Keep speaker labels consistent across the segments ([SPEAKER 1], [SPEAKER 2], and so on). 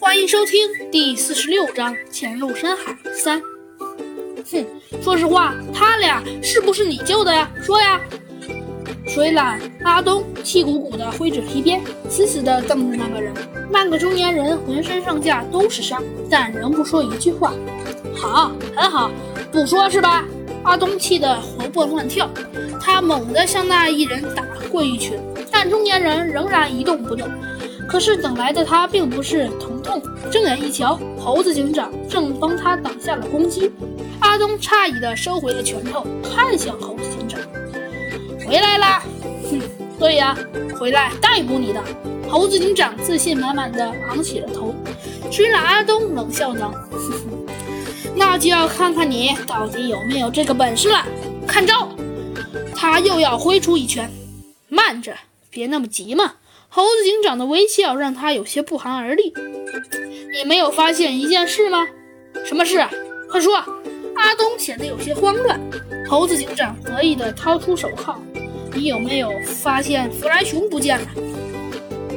[SPEAKER 1] 欢迎收听第四十六章《潜入深海三》。哼，说实话，他俩是不是你救的呀？说呀！水懒阿东气鼓鼓地挥着皮鞭，死死的瞪着那个人。那个中年人浑身上下都是伤，但仍不说一句话。好，很好，不说是吧？阿东气得活蹦乱跳，他猛地向那一人打过一拳，但中年人仍然一动不动。可是等来的他并不是疼痛，睁眼一瞧，猴子警长正帮他挡下了攻击。阿东诧异的收回了拳头，看向猴子警长：“回来啦！”“ 哼，对呀，回来逮捕你的。”猴子警长自信满满的昂起了头。水懒阿东冷笑道：“哼哼，那就要看看你到底有没有这个本事了。看招！”他又要挥出一拳。慢着，别那么急嘛。猴子警长的微笑让他有些不寒而栗。你没有发现一件事吗？什么事？快说！阿东显得有些慌乱。猴子警长得意地掏出手铐。你有没有发现弗兰熊不见了？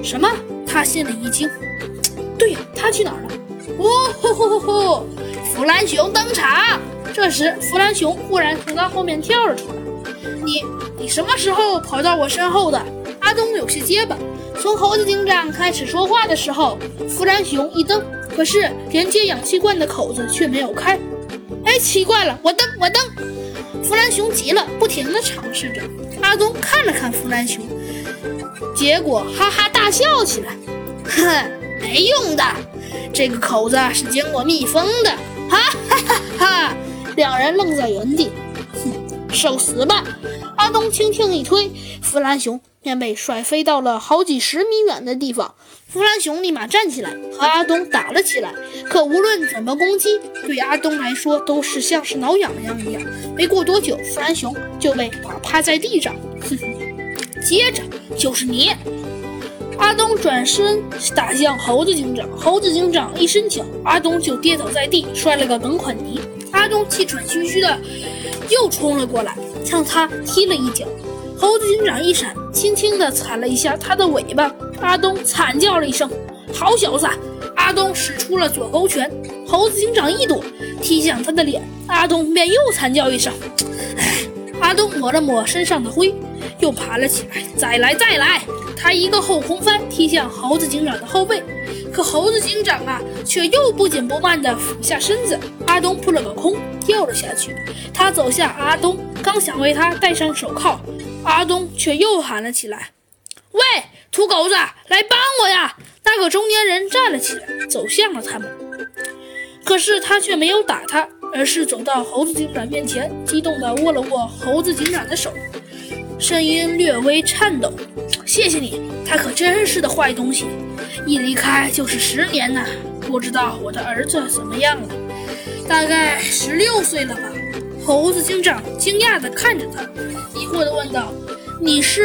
[SPEAKER 1] 什么？他心里一惊。对呀，他去哪儿了？哦吼吼吼吼！弗兰熊登场。这时，弗兰熊忽然从他后面跳了出来。你，你什么时候跑到我身后的？阿东有些结巴。从猴子警长开始说话的时候，弗兰熊一蹬，可是连接氧气罐的口子却没有开。哎，奇怪了，我蹬，我蹬！弗兰熊急了，不停地尝试着。阿东看了看弗兰熊，结果哈哈大笑起来。哼，没用的，这个口子是经过密封的。哈哈哈哈！两人愣在原地。哼，受死吧！阿东轻轻一推，弗兰熊。便被甩飞到了好几十米远的地方。弗兰熊立马站起来，和阿东打了起来。可无论怎么攻击，对阿东来说都是像是挠痒痒一样。没过多久，弗兰熊就被打趴在地上。哼哼，接着就是你！阿东转身打向猴子警长，猴子警长一伸脚，阿东就跌倒在地，摔了个梗款泥。阿东气喘吁吁的又冲了过来，向他踢了一脚。猴子警长一闪，轻轻地踩了一下他的尾巴。阿东惨叫了一声：“好小子！”阿东使出了左勾拳，猴子警长一躲，踢向他的脸。阿东便又惨叫一声：“唉！”阿东抹了抹身上的灰，又爬了起来。再来，再来！他一个后空翻踢向猴子警长的后背，可猴子警长啊，却又不紧不慢地俯下身子。阿东扑了个空，掉了下去。他走向阿东，刚想为他戴上手铐。阿东却又喊了起来：“喂，土狗子，来帮我呀！”那个中年人站了起来，走向了他们。可是他却没有打他，而是走到猴子警长面前，激动地握了握猴子警长的手，声音略微颤抖：“谢谢你，他可真是的坏东西，一离开就是十年呐！不知道我的儿子怎么样了？大概十六岁了吧？”猴子警长惊讶地看着他，疑惑地问道：“你是？”